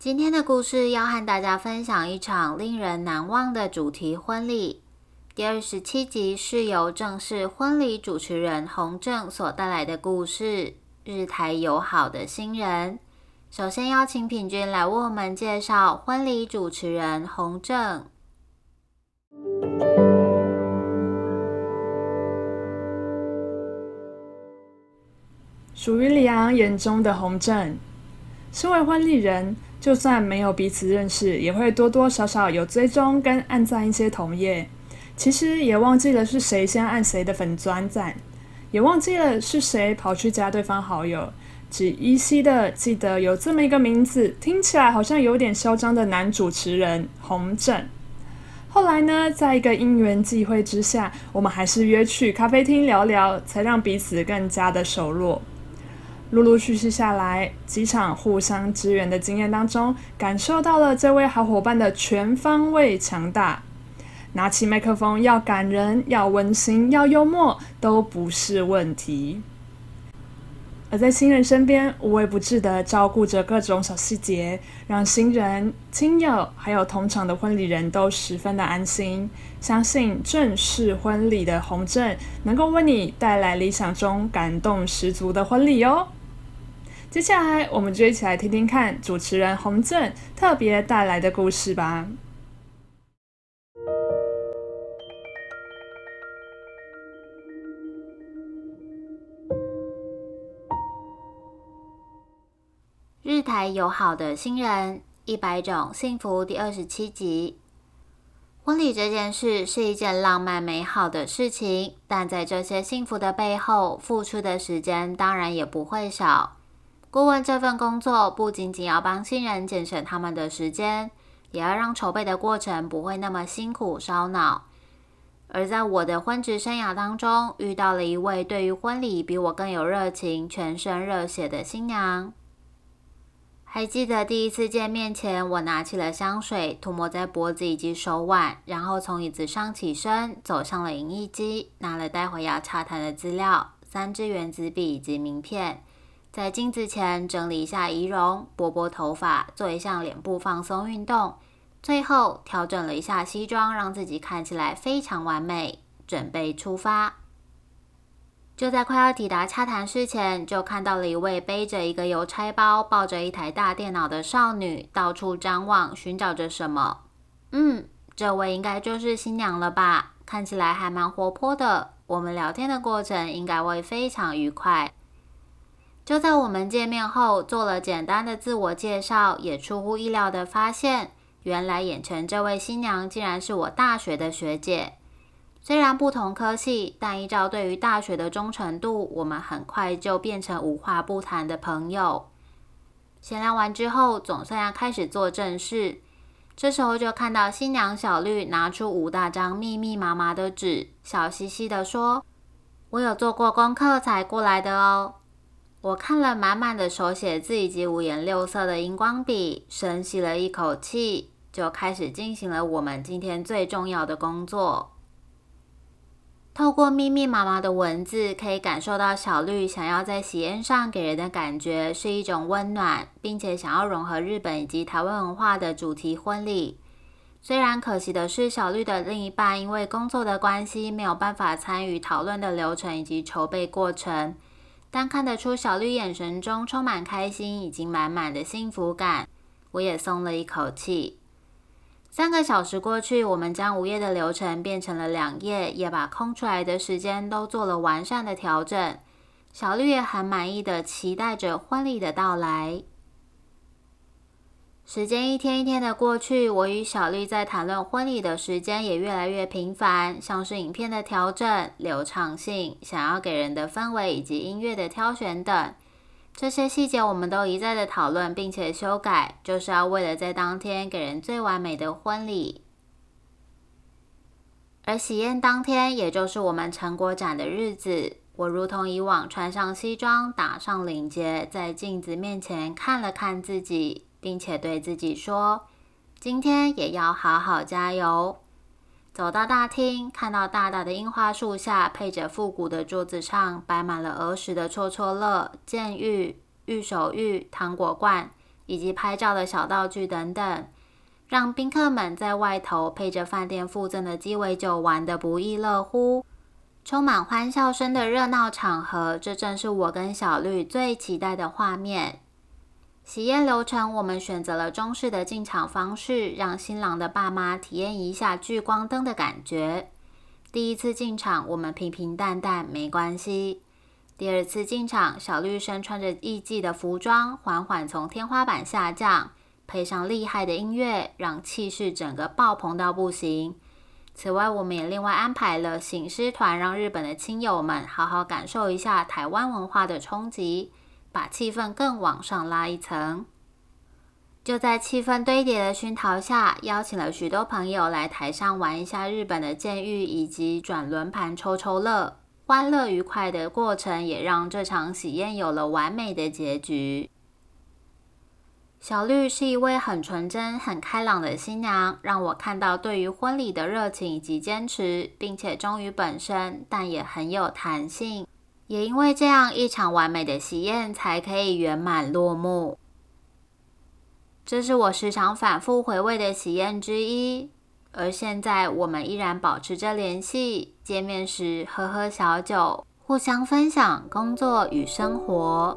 今天的故事要和大家分享一场令人难忘的主题婚礼。第二十七集是由正式婚礼主持人洪正所带来的故事——日台友好的新人。首先邀请品君来为我们介绍婚礼主持人洪正。属于李昂眼中的洪正，身为婚礼人。就算没有彼此认识，也会多多少少有追踪跟暗赞一些同业。其实也忘记了是谁先按谁的粉钻赞，也忘记了是谁跑去加对方好友，只依稀的记得有这么一个名字，听起来好像有点嚣张的男主持人洪正。后来呢，在一个因缘际会之下，我们还是约去咖啡厅聊聊，才让彼此更加的熟络。陆陆续续下来，几场互相支援的经验当中，感受到了这位好伙伴的全方位强大。拿起麦克风，要感人，要温馨，要幽默，都不是问题。而在新人身边，无微不至的照顾着各种小细节，让新人、亲友还有同场的婚礼人都十分的安心。相信正式婚礼的红证能够为你带来理想中感动十足的婚礼哦。接下来，我们就一起来听听看主持人洪正特别带来的故事吧。日台友好的新人一百种幸福第二十七集。婚礼这件事是一件浪漫美好的事情，但在这些幸福的背后，付出的时间当然也不会少。顾问这份工作不仅仅要帮新人节省他们的时间，也要让筹备的过程不会那么辛苦烧脑。而在我的婚职生涯当中，遇到了一位对于婚礼比我更有热情、全身热血的新娘。还记得第一次见面前，我拿起了香水，涂抹在脖子以及手腕，然后从椅子上起身，走向了影印机，拿了待会要洽谈的资料、三支原子笔以及名片。在镜子前整理一下仪容，拨拨头发，做一项脸部放松运动，最后调整了一下西装，让自己看起来非常完美，准备出发。就在快要抵达洽谈室前，就看到了一位背着一个邮差包、抱着一台大电脑的少女，到处张望，寻找着什么。嗯，这位应该就是新娘了吧？看起来还蛮活泼的，我们聊天的过程应该会非常愉快。就在我们见面后，做了简单的自我介绍，也出乎意料的发现，原来眼前这位新娘竟然是我大学的学姐。虽然不同科系，但依照对于大学的忠诚度，我们很快就变成无话不谈的朋友。闲聊完之后，总算要开始做正事。这时候就看到新娘小绿拿出五大张密密麻麻的纸，笑嘻嘻的说：“我有做过功课才过来的哦。”我看了满满的手写字以及五颜六色的荧光笔，深吸了一口气，就开始进行了我们今天最重要的工作。透过密密麻麻的文字，可以感受到小绿想要在喜宴上给人的感觉是一种温暖，并且想要融合日本以及台湾文化的主题婚礼。虽然可惜的是，小绿的另一半因为工作的关系，没有办法参与讨论的流程以及筹备过程。但看得出小绿眼神中充满开心，以及满满的幸福感，我也松了一口气。三个小时过去，我们将午夜的流程变成了两夜，也把空出来的时间都做了完善的调整。小绿也很满意的期待着婚礼的到来。时间一天一天的过去，我与小绿在谈论婚礼的时间也越来越频繁，像是影片的调整、流畅性、想要给人的氛围以及音乐的挑选等。这些细节我们都一再的讨论，并且修改，就是要为了在当天给人最完美的婚礼。而喜宴当天，也就是我们成果展的日子，我如同以往穿上西装，打上领结，在镜子面前看了看自己，并且对自己说：“今天也要好好加油。”走到大厅，看到大大的樱花树下，配着复古的桌子上，摆满了儿时的戳戳乐、剑玉、玉手玉、糖果罐，以及拍照的小道具等等，让宾客们在外头配着饭店附赠的鸡尾酒玩得不亦乐乎。充满欢笑声的热闹场合，这正是我跟小绿最期待的画面。喜宴流程，我们选择了中式的进场方式，让新郎的爸妈体验一下聚光灯的感觉。第一次进场，我们平平淡淡没关系。第二次进场，小绿身穿着艺伎的服装，缓缓从天花板下降，配上厉害的音乐，让气势整个爆棚到不行。此外，我们也另外安排了醒狮团，让日本的亲友们好好感受一下台湾文化的冲击。把气氛更往上拉一层。就在气氛堆叠的熏陶下，邀请了许多朋友来台上玩一下日本的监狱以及转轮盘抽抽乐，欢乐愉快的过程也让这场喜宴有了完美的结局。小绿是一位很纯真、很开朗的新娘，让我看到对于婚礼的热情以及坚持，并且忠于本身，但也很有弹性。也因为这样一场完美的喜宴才可以圆满落幕。这是我时常反复回味的喜宴之一，而现在我们依然保持着联系，见面时喝喝小酒，互相分享工作与生活。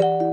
You